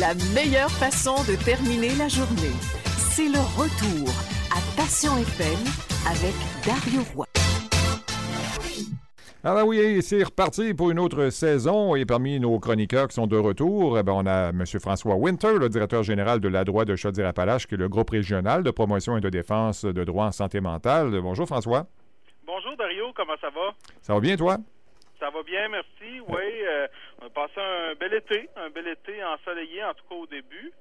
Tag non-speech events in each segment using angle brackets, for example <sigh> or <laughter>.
La meilleure façon de terminer la journée, c'est le retour à Passion FM avec Dario Roy. Ah ben oui, c'est reparti pour une autre saison et parmi nos chroniqueurs qui sont de retour, eh ben on a M. François Winter, le directeur général de la droite de Chaudière-Appalaches, qui est le groupe régional de promotion et de défense de droits en santé mentale. Bonjour François. Bonjour Dario, comment ça va? Ça va bien toi? Ça va bien, merci. Oui, euh, on a passé un bel été, un bel été ensoleillé, en tout cas au début.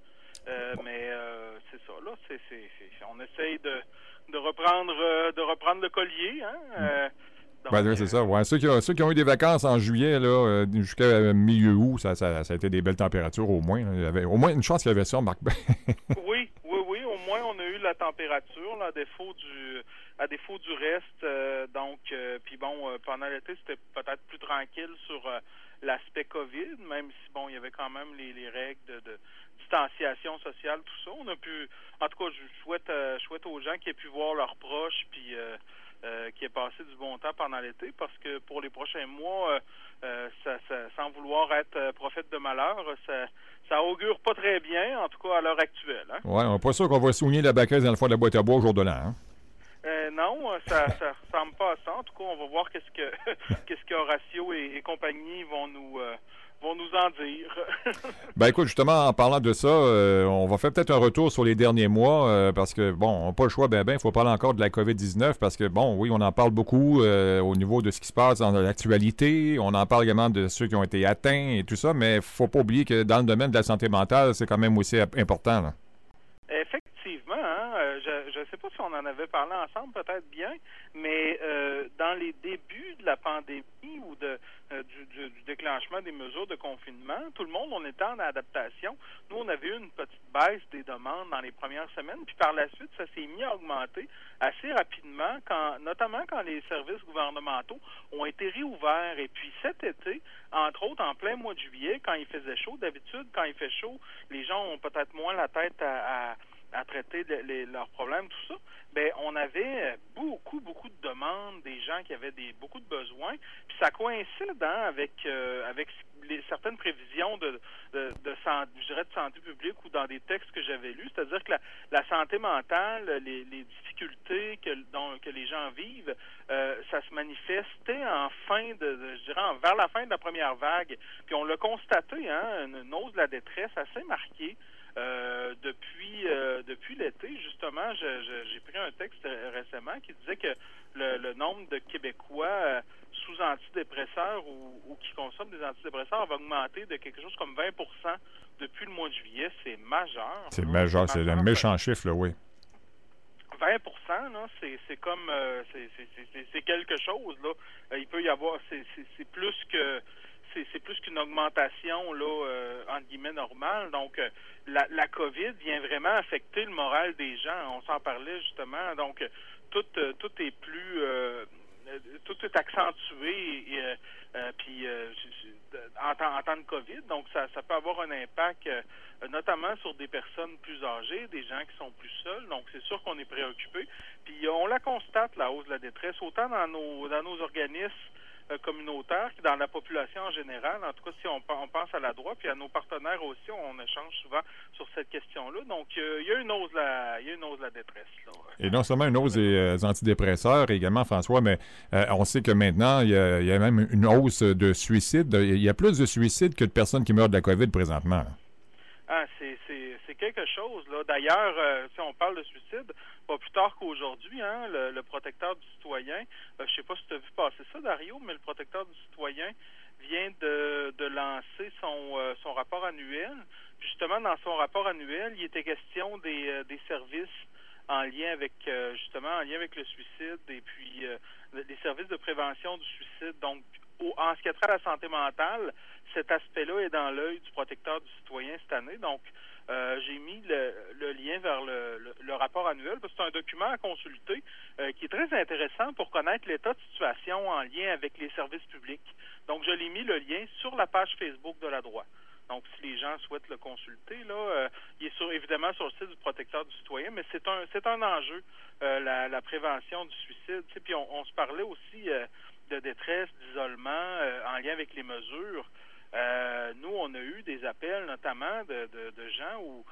Euh, mais euh, c'est ça, là, c'est, on essaye de, de reprendre de reprendre le collier. Hein? Ben, c'est ça. Ouais. Ceux, qui ont, ceux, qui ont, eu des vacances en juillet, là, jusqu'à milieu août, ça, ça, ça, a été des belles températures au moins. Il y avait au moins une chance qu'il y avait ça, Marc. oui, moins, on a eu la température, à défaut du, à défaut du reste. Euh, donc, euh, puis bon, pendant l'été, c'était peut-être plus tranquille sur l'aspect COVID, même si, bon, il y avait quand même les, les règles de, de, distanciation sociale, tout ça. On a pu, en tout cas, je souhaite, je souhaite aux gens qui aient pu voir leurs proches, puis euh, qui est passé du bon temps pendant l'été parce que pour les prochains mois, euh, euh, ça, sans vouloir être prophète de malheur, ça, ça augure pas très bien, en tout cas à l'heure actuelle. Hein? Oui, on n'est pas sûr qu'on va souligner la baquette dans le fond de la boîte à bois au jour de l'an. Hein? non, ça, <laughs> ça ressemble pas à ça. En tout cas, on va voir qu'est-ce que <laughs> qu'est-ce que Horatio et, compagnie vont nous vont nous en dire. <laughs> ben écoute, justement, en parlant de ça, euh, on va faire peut-être un retour sur les derniers mois euh, parce que, bon, on n'a pas le choix, ben ben, il faut parler encore de la COVID-19 parce que, bon, oui, on en parle beaucoup euh, au niveau de ce qui se passe dans l'actualité. On en parle également de ceux qui ont été atteints et tout ça, mais faut pas oublier que dans le domaine de la santé mentale, c'est quand même aussi important. Là. Je ne sais pas si on en avait parlé ensemble, peut-être bien, mais dans les débuts de la pandémie ou de euh, du, déclenchement des mesures de confinement, tout le monde, on était en adaptation. Nous, on avait eu une petite baisse des demandes dans les premières semaines, puis par la suite, ça s'est mis à augmenter assez rapidement, quand, notamment quand les services gouvernementaux ont été réouverts. Et puis cet été, entre autres, en plein mois de juillet, quand il faisait chaud, d'habitude, quand il fait chaud, les gens ont peut-être moins la tête à traiter leurs problèmes, tout ça ben on avait beaucoup, beaucoup de demandes, des gens qui avaient des beaucoup de besoins, puis ça coïncide hein, avec euh, avec les, certaines prévisions de, de, santé, je dirais de santé publique ou dans des textes que j'avais lus, c'est-à-dire que la, santé mentale, les, les difficultés que, dont, que les gens vivent, euh, ça se manifestait en fin de, je dirais, vers la fin de la première vague. Puis on l'a constaté, hein, une, une hausse de la détresse assez marquée. Euh, depuis euh, depuis l'été, justement, j'ai pris un texte récemment qui disait que le, nombre de Québécois euh, sous antidépresseurs ou, qui consomment des antidépresseurs va augmenter de quelque chose comme 20% depuis le mois de juillet. C'est majeur. C'est majeur, c'est un méchant chiffre, là, oui. 20 c'est comme c'est quelque chose là. Il peut y avoir c'est plus que c'est plus qu'une augmentation là euh, guillemets normale. Donc euh, la, la COVID vient vraiment affecter le moral des gens. On s'en parlait justement. Donc tout euh, tout est plus tout est accentué puis en, en, temps de COVID. Donc ça, ça peut avoir un impact notamment sur des personnes plus âgées, des gens qui sont plus seuls. Donc c'est sûr qu'on est préoccupé. Puis on la constate la hausse de la détresse autant dans nos dans nos organismes communautaire qui dans la population en général. En tout cas, si on, pense à la droite, puis à nos partenaires aussi, on échange souvent sur cette question-là. Donc, euh, il y a une hausse la, la détresse. Et non seulement une hausse des euh, antidépresseurs également, François, mais on sait que maintenant, il y, a, il y, a, même une hausse de suicides. Il y a plus de suicides que de personnes qui meurent de la COVID présentement. Ah, c'est quelque chose. là. D'ailleurs, euh, si on parle de suicide, pas plus tard qu'aujourd'hui, hein, le, protecteur du citoyen, euh, je sais pas si tu as vu passer ça, Dario, mais le protecteur du citoyen vient de, de lancer son, euh, son rapport annuel. Justement, dans son rapport annuel, il était question des, des services en lien avec justement en lien avec le suicide et puis des services de prévention du suicide. Donc, en ce qui a trait à la santé mentale, cet aspect-là est dans l'œil du protecteur du citoyen cette année. Donc, euh, j'ai mis le, lien vers le, rapport annuel parce que c'est un document à consulter euh, qui est très intéressant pour connaître l'état de situation en lien avec les services publics. Donc, je l'ai mis le lien sur la page Facebook de la droite. Donc, si les gens souhaitent le consulter, là, euh, il est sur, évidemment sur le site du protecteur du citoyen, mais c'est un c'est un enjeu, la, prévention du suicide. Puis on, se parlait aussi de détresse, d'isolement en lien avec les mesures. Euh, nous, on a eu des appels, notamment de, de, gens ou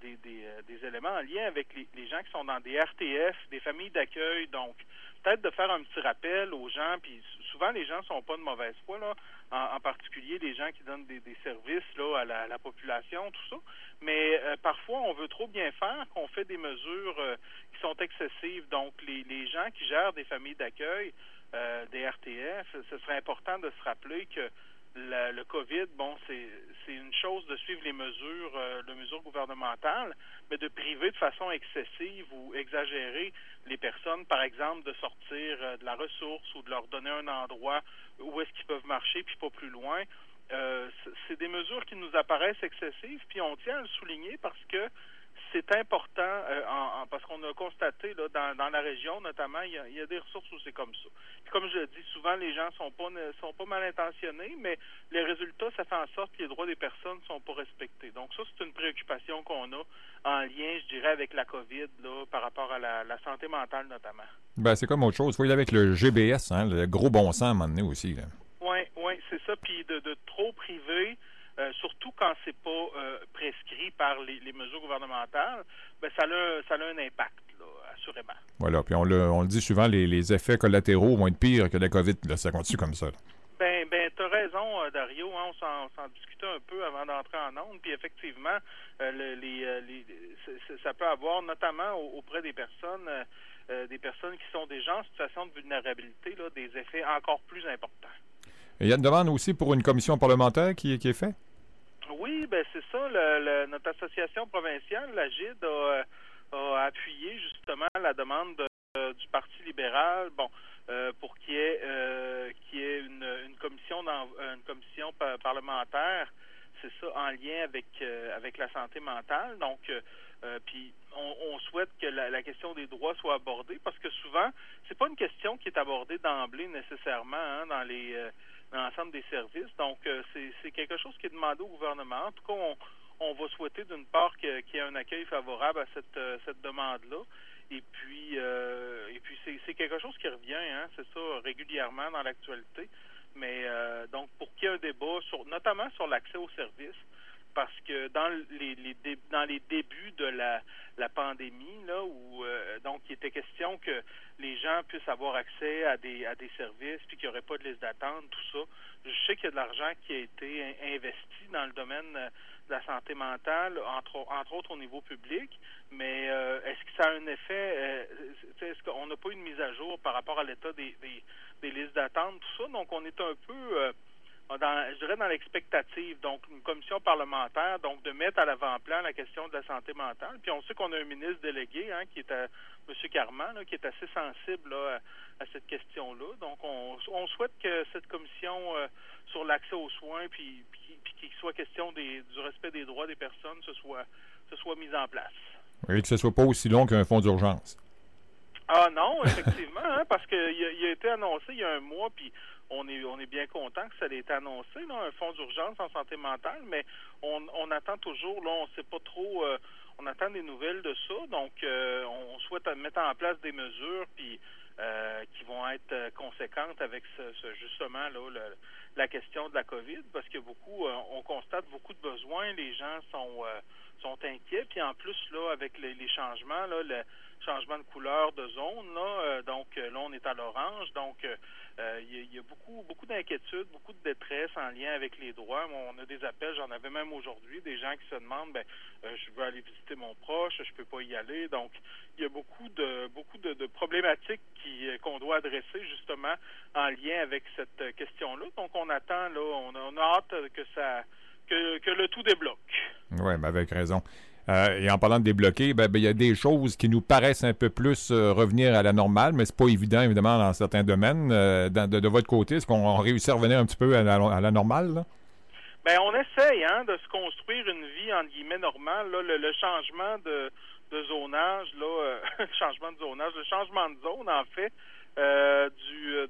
des, des, des, éléments en lien avec les, gens qui sont dans des RTF, des familles d'accueil. Donc, peut-être de faire un petit rappel aux gens, puis souvent les gens sont pas de mauvaise foi, là, en, particulier les gens qui donnent des, services là, à la, population, tout ça. Mais euh, parfois, on veut trop bien faire, qu'on fait des mesures euh, qui sont excessives. Donc, les gens qui gèrent des familles d'accueil, euh, des RTF, ce serait important de se rappeler que le COVID, bon, c'est une chose de suivre les mesures, euh, les mesures gouvernementales, mais de priver de façon excessive ou exagérée les personnes, par exemple, de sortir euh, de la ressource ou de leur donner un endroit où est-ce qu'ils peuvent marcher, puis pas plus loin. C'est des mesures qui nous apparaissent excessives, puis on tient à le souligner parce que c'est important euh, en, parce qu'on a constaté là, dans, dans, la région notamment, il y, a, il y, a, des ressources où c'est comme ça. Puis comme je le dis, souvent les gens sont pas sont pas mal intentionnés, mais les résultats, ça fait en sorte que les droits des personnes sont pas respectés. Donc ça, c'est une préoccupation qu'on a en lien, je dirais, avec la COVID là, par rapport à la, la santé mentale notamment. Ben, c'est comme autre chose. Il faut y aller avec le GBS, hein, le gros bon sens à un moment donné aussi. Oui, oui, c'est ça. Puis de, de trop priver euh, surtout quand c'est pas euh, prescrit par les, mesures gouvernementales, ben ça a, ça a un impact, là, assurément. Voilà, puis on le, on le dit souvent, les, les, effets collatéraux vont être pires que la COVID, là, ça continue comme ça. Ben, ben, as raison, euh, Dario. Hein, on s'en discutait un peu avant d'entrer en onde. Puis effectivement, les, les, ça peut avoir, notamment auprès des personnes, des personnes qui sont déjà en situation de vulnérabilité, là, des effets encore plus importants. il y a une demande aussi pour une commission parlementaire qui, qui est faite? Oui, ben c'est ça. Le, notre association provinciale, la GID, a, a appuyé justement la demande du Parti libéral, bon, euh, pour qu'il y ait, euh, qu'il y ait une, une commission une commission parlementaire, c'est ça, en lien avec euh, avec la santé mentale. Donc, puis on, on, souhaite que la, la, question des droits soit abordée parce que souvent, c'est pas une question qui est abordée d'emblée nécessairement hein, dans les l'ensemble des services. Donc, euh, c'est quelque chose qui est demandé au gouvernement. En tout cas, on, on va souhaiter d'une part qu'il y ait un accueil favorable à cette, euh, cette demande-là. Et puis, euh, puis c'est quelque chose qui revient, hein, c'est ça, régulièrement dans l'actualité. Mais donc, pour qu'il y ait un débat, sur, notamment sur l'accès aux services, parce que dans les, les dans les débuts de la, la pandémie, là, où donc il était question que les gens puissent avoir accès à des à des services, puis qu'il n'y aurait pas de liste d'attente, tout ça. Je sais qu'il y a de l'argent qui a été investi dans le domaine euh, de la santé mentale, entre, entre autres au niveau public, mais euh, est-ce que ça a un effet, euh, est-ce qu'on n'a pas une mise à jour par rapport à l'état des, des, des listes d'attente, tout ça, donc on est un peu dans, je dirais dans l'expectative, donc une commission parlementaire, donc de mettre à l'avant-plan la question de la santé mentale. Puis on sait qu'on a un ministre délégué, hein, qui est à, M. Carman, qui est assez sensible à, cette question-là. Donc on, on, souhaite que cette commission euh, sur l'accès aux soins, puis, puis, qu'il soit question des, du respect des droits des personnes, se soit, se soit mise en place. Et que ce soit pas aussi long qu'un fonds d'urgence. Ah non, effectivement, hein, parce qu'il a, il a été annoncé il y a un mois, puis on est on est bien content que ça ait été annoncé, là, un fonds d'urgence en santé mentale, mais on, on attend toujours, là, on ne sait pas trop, euh, on attend des nouvelles de ça, donc euh, on souhaite mettre en place des mesures puis euh, qui vont être conséquentes avec ce, justement là la question de la COVID, parce que beaucoup, on constate beaucoup de besoins, les gens sont sont inquiets, puis en plus là avec les, les changements là, le changement de couleur de zone là, donc là on est à l'orange, donc euh, il y, a beaucoup, beaucoup d'inquiétudes, beaucoup de détresse en lien avec les droits. on a des appels, j'en avais même aujourd'hui, des gens qui se demandent, ben, euh, je veux aller visiter mon proche, je peux pas y aller. Donc, il y a beaucoup de, beaucoup de, problématiques qui, euh, qu'on doit adresser justement en lien avec cette question-là. Donc, on attend, là, on a, hâte que ça, que le tout débloque. Oui, ben avec raison. Euh, et en parlant de débloquer, ben, ben, il y a des choses qui nous paraissent un peu plus euh, revenir à la normale, mais c'est pas évident, évidemment, dans certains domaines. Euh, de, votre côté, est-ce qu'on réussit à revenir un petit peu à la, normale? Ben, on essaye hein, de se construire une vie, entre guillemets, normale. le, changement de, zonage, là, <laughs> changement de zonage, le changement de zone, en fait, du,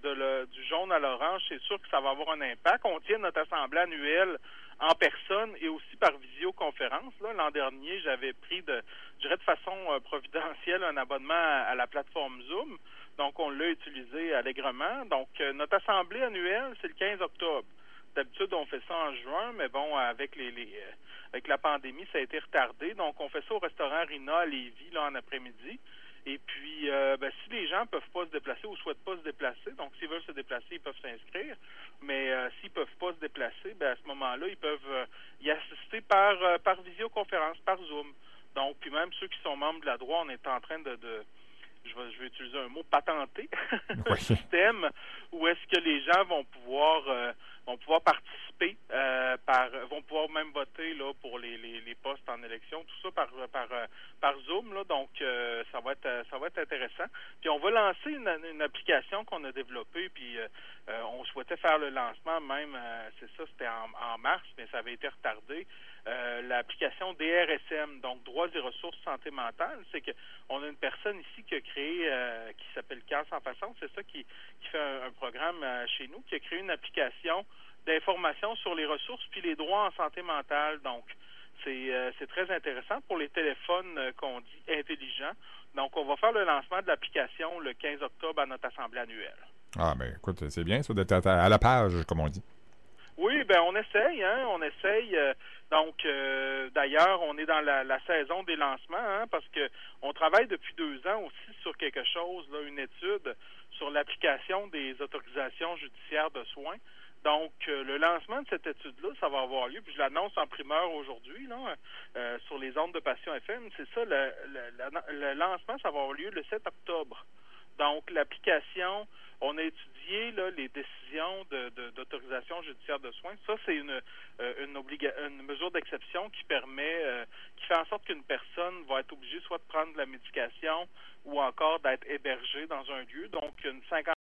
du jaune à l'orange, c'est sûr que ça va avoir un impact. On tient notre assemblée annuelle en personne et aussi par visioconférence. L'an dernier, j'avais pris de, je dirais de façon euh, providentielle un abonnement à, la plateforme Zoom. Donc, on l'a utilisé allègrement. Donc, euh, notre assemblée annuelle, c'est le 15 octobre. D'habitude, on fait ça en juin, mais bon, avec les, les avec la pandémie, ça a été retardé. Donc, on fait ça au restaurant Rina à Lévis, là, en après-midi. Et puis, euh, ben, si les gens peuvent pas se déplacer ou souhaitent pas se déplacer, donc s'ils veulent se déplacer, ils peuvent s'inscrire. Mais euh, s'ils peuvent pas se déplacer, ben, à ce moment-là, ils peuvent euh, y assister par par visioconférence, par Zoom. Donc, puis même ceux qui sont membres de la droite, on est en train de, de je vais, je vais utiliser un mot patenter, <laughs> un système où est-ce que les gens vont pouvoir vont pouvoir participer euh, par vont pouvoir même voter là pour les, les, postes en élection tout ça par par par Zoom là. Donc euh, ça va être ça va être intéressant. Puis on va lancer une, une application qu'on a développée puis euh, on souhaitait faire le lancement même c'est ça c'était en, en, mars mais ça avait été retardé l'application DRSM donc droits et ressources santé mentale c'est que on a une personne ici qui a créé qui s'appelle Casse en façon c'est ça qui qui fait un, un programme chez nous qui a créé une application d'informations sur les ressources puis les droits en santé mentale. Donc, c'est euh, très intéressant pour les téléphones euh, qu'on dit intelligents. Donc, on va faire le lancement de l'application le 15 octobre à notre assemblée annuelle. Ah, ben, écoute, c'est bien ça d'être à la page, comme on dit. Oui, ben on essaye, hein, on essaye. Euh, donc, d'ailleurs, on est dans la, saison des lancements, hein, parce que on travaille depuis deux ans aussi sur quelque chose, là, une étude sur l'application des autorisations judiciaires de soins. Donc, euh, le lancement de cette étude-là, ça va avoir lieu, puis je l'annonce en primeur aujourd'hui, là, euh, sur les ondes de Passion FM. C'est ça, le, le, lancement, ça va avoir lieu le 7 octobre. Donc, l'application, on a étudié là, les décisions d'autorisation judiciaire de soins. Ça, c'est une, euh, une, mesure d'exception qui permet, qui fait en sorte qu'une personne va être obligée soit de prendre de la médication ou encore d'être hébergée dans un lieu. Donc, une cinquantaine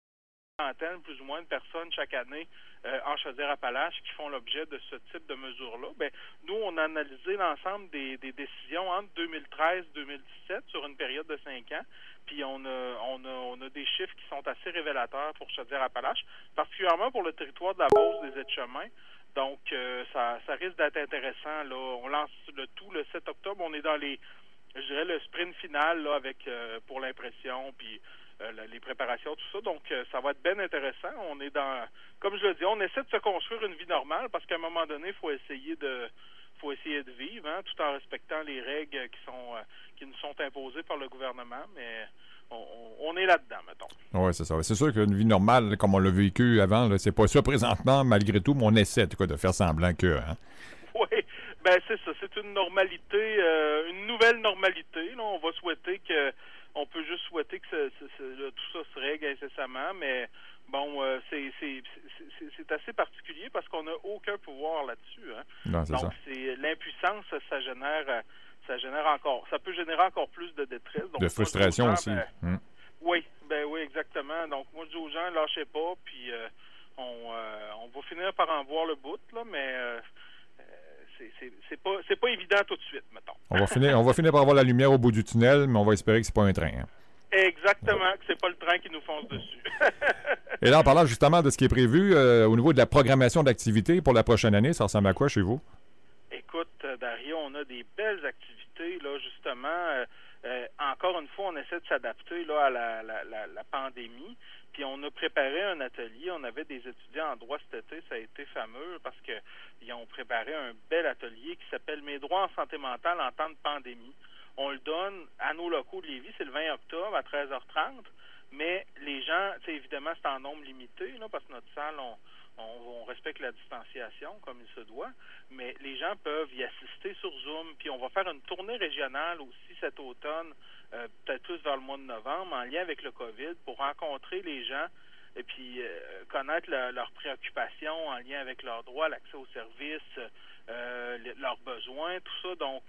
plus ou moins de personnes chaque année euh, en Chaudière-Appalaches qui font l'objet de ce type de mesures-là. Ben, nous, on a analysé l'ensemble des, décisions entre 2013 2017 sur une période de cinq ans, puis on a, on a, on a des chiffres qui sont assez révélateurs pour Chaudière-Appalaches, particulièrement pour le territoire de la Beauce des aides-chemins. Donc, euh, ça, ça risque d'être intéressant. Là. On lance le tout le 7 octobre. On est dans les, je dirais, le sprint final avec euh, pour l'impression, puis les préparations, tout ça. Donc, euh, ça va être bien intéressant. On est dans, comme je le dis, on essaie de se construire une vie normale parce qu'à un moment donné, il faut essayer de faut essayer de vivre, hein, tout en respectant les règles qui sont euh, qui nous sont imposées par le gouvernement, mais on, est là-dedans, mettons. Oui, c'est ça. C'est sûr qu'une vie normale, comme on l'a vécu avant, c'est pas ça présentement, malgré tout, mais on essaie tout cas, de faire semblant que. Hein. <laughs> Oui, ben c'est ça. C'est une normalité, une nouvelle normalité. Là. On va souhaiter que on peut juste souhaiter que tout ça se règle incessamment, mais bon, euh, c'est assez particulier parce qu'on n'a aucun pouvoir là-dessus. Hein. Donc, c'est l'impuissance, ça génère, ça génère encore, ça peut générer encore plus de détresse. de frustration aussi. Ben, hum. Oui, ben oui, exactement. Donc, moi, je dis aux gens, lâchez pas, puis euh, on, euh, on va finir par en voir le bout, là, mais c'est pas pas évident tout de suite, mettons. On va finir on va finir par avoir la lumière au bout du tunnel, mais on va espérer que c'est pas un train. Hein. Exactement, que c'est pas le train qui nous fonce dessus. Et là, en parlant justement de ce qui est prévu euh, au niveau de la programmation d'activités pour la prochaine année, ça ressemble à quoi chez vous? Écoute, euh, Dario, on a des belles activités, là, justement. Euh, encore une fois, on essaie de s'adapter là, à la, la, la pandémie. Puis on a préparé un atelier. On avait des étudiants en droit cet été. Ça a été fameux parce qu'ils ont préparé un bel atelier qui s'appelle Mes droits en santé mentale en temps de pandémie. On le donne à nos locaux de Lévis. C'est le 20 octobre à 13h30. Mais les gens, évidemment, c'est en nombre limité, là, parce que notre salle, on, on, respecte la distanciation comme il se doit, mais les gens peuvent y assister sur Zoom. Puis on va faire une tournée régionale aussi cet automne, euh, peut-être plus vers le mois de novembre, en lien avec le COVID, pour rencontrer les gens et puis euh, connaître leurs préoccupations en lien avec leurs droits, l'accès aux services, euh, leurs besoins, tout ça. Donc,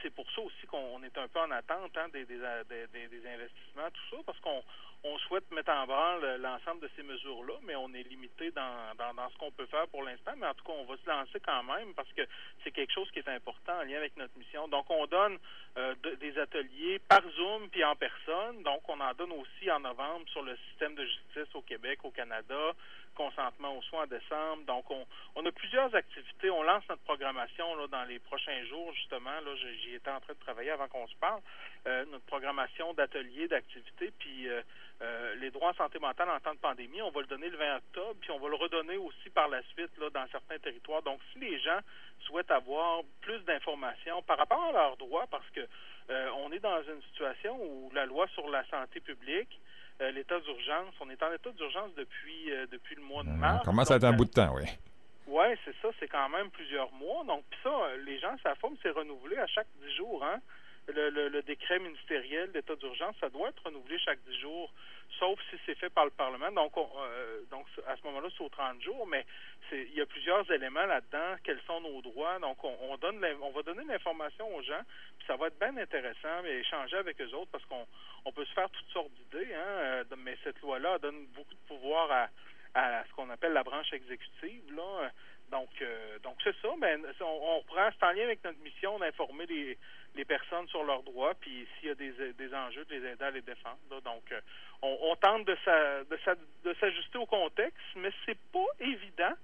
c'est pour ça aussi qu'on est un peu en attente hein, des, des, des, investissements, tout ça, parce qu'on on souhaite mettre en branle l'ensemble de ces mesures-là, mais on est limité dans, dans, ce qu'on peut faire pour l'instant. Mais en tout cas, on va se lancer quand même parce que c'est quelque chose qui est important en lien avec notre mission. Donc, on donne euh, des ateliers par Zoom puis en personne. Donc, on en donne aussi en novembre sur le système de justice au Québec, au Canada, consentement aux soins en décembre. Donc, on, a plusieurs activités. On lance notre programmation là, dans les prochains jours, justement. Là, j'y étais en train de travailler avant qu'on se parle. Euh, notre programmation d'ateliers, d'activités, puis euh, euh, les droits en santé mentale en temps de pandémie, on va le donner le 20 octobre, puis on va le redonner aussi par la suite là, dans certains territoires. Donc, si les gens souhaitent avoir plus d'informations par rapport à leurs droits, parce que on est dans une situation où la loi sur la santé publique euh, l'état d'urgence. On est en état d'urgence depuis, euh, depuis le mois de mars. Comment ça être un bout de temps, oui. Oui, c'est ça, c'est quand même plusieurs mois. Donc, ça, euh, les gens ça mais c'est renouvelé à chaque dix jours. Hein? Le, le, décret ministériel d'état d'urgence, ça doit être renouvelé chaque dix jours, sauf si c'est fait par le Parlement. Donc, donc à ce moment-là, c'est aux 30 jours, mais il y a plusieurs éléments là-dedans. Quels sont nos droits? Donc, on, donne on va donner l'information aux gens, puis ça va être bien intéressant, mais échanger avec eux autres parce qu'on on peut se faire toutes sortes d'idées, hein, euh, mais cette loi-là donne beaucoup de pouvoir à, ce qu'on appelle la branche exécutive. Là. Donc, euh, donc c'est ça. Ben, on, reprend, c'est en lien avec notre mission d'informer les, les personnes sur leurs droits, puis s'il y a des, des enjeux, de les aider à les défendre. Donc, euh, on, on, tente de, de, s'ajuster au contexte, mais c'est pas évident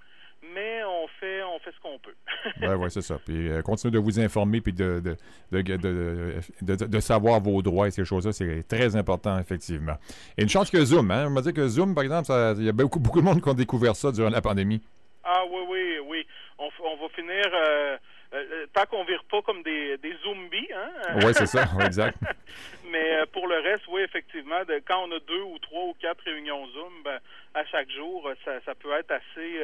mais on fait on fait ce qu'on peut. <laughs> oui, ouais, c'est ça. Puis euh, continuez de vous informer puis de de, de, savoir vos droits et ces choses-là, c'est très important, effectivement. Et une chance que Zoom, hein? On m'a dit que Zoom, par exemple, il y a beaucoup, beaucoup de monde qui ont découvert ça durant la pandémie. Ah oui, oui, oui. On, on va finir. Euh, euh, tant qu'on vire pas comme des, des zombies, hein? Oui, c'est ça, exact. <laughs> Mais pour le reste, oui, effectivement, de, quand on a deux ou trois ou quatre réunions Zoom, ben, à chaque jour, ça, ça peut être assez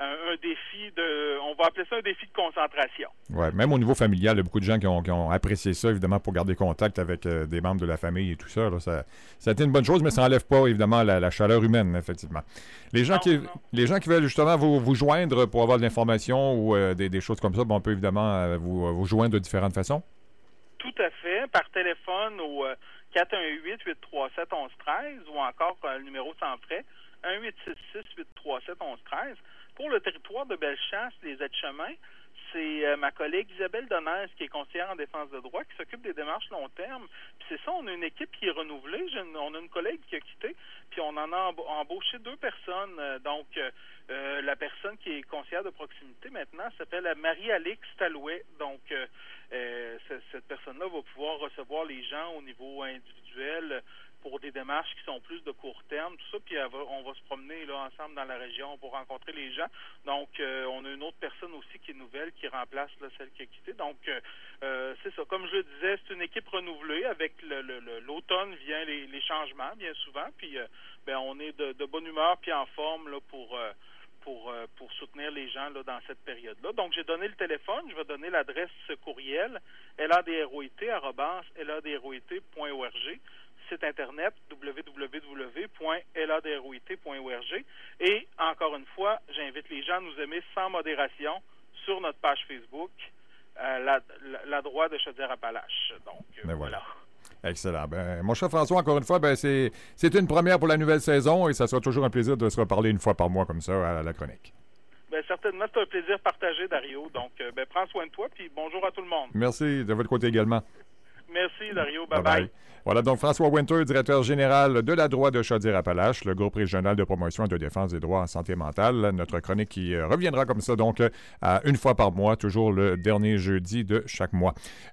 un, défi de, on va appeler ça un défi de concentration. Oui, même au niveau familial, il y a beaucoup de gens qui ont, apprécié ça, évidemment, pour garder contact avec euh, des membres de la famille et tout ça, ça. Ça a été une bonne chose, mais ça n'enlève pas, évidemment, la, chaleur humaine, effectivement. Les gens, qui, les gens qui veulent justement vous, vous joindre pour avoir de l'information ou euh, des, choses comme ça, on peut évidemment euh, vous, vous joindre de différentes façons. Tout à fait, par téléphone au 418-837-1113 ou encore le numéro sans frais, 1-866-837-1113. Pour le territoire de Bellechasse, les aides-chemins, c'est euh, ma collègue Isabelle Donnez, qui est conseillère en défense de droit, qui s'occupe des démarches long terme. Puis c'est ça, on a une équipe qui est renouvelée. on a une collègue qui a quitté, puis on en a embauché deux personnes. Euh, donc, euh, la personne qui est conseillère de proximité maintenant s'appelle Marie-Alix Talouet. Donc, cette personne-là va pouvoir recevoir les gens au niveau individuel pour des démarches qui sont plus de court terme, tout ça, puis on va se promener là ensemble dans la région pour rencontrer les gens. Donc, euh, on a une autre personne aussi qui est nouvelle, qui remplace celle qui a quitté. Donc, euh, euh, c'est ça. Comme je le disais, c'est une équipe renouvelée. Avec l'automne vient les, changements, bien souvent. Puis, ben, on est de, bonne humeur puis en forme là, pour pour, pour soutenir les gens là, dans cette période-là. Donc, j'ai donné le téléphone, je vais donner l'adresse courriel ladroit.org site internet www.ladroit.org. Et encore une fois, j'invite les gens à nous aimer sans modération sur notre page Facebook, euh, la, la, droite de Chaudière-Appalaches. Donc, euh, ben voilà. Excellent. Ben, mon cher François, encore une fois, ben, c'est une première pour la nouvelle saison et ça sera toujours un plaisir de se reparler une fois par mois comme ça à la chronique. Ben, certainement, c'est un plaisir partagé, Dario. Donc, euh, ben, prends soin de toi, puis bonjour à tout le monde. Merci, de votre côté également. Merci, Dario. Bye-bye. Voilà donc François Winter, directeur général de la droite de Chaudière-Appalaches, le groupe régional de promotion et de défense des droits en santé mentale. Notre chronique qui euh, reviendra comme ça, donc, à une fois par mois, toujours le dernier jeudi de chaque mois.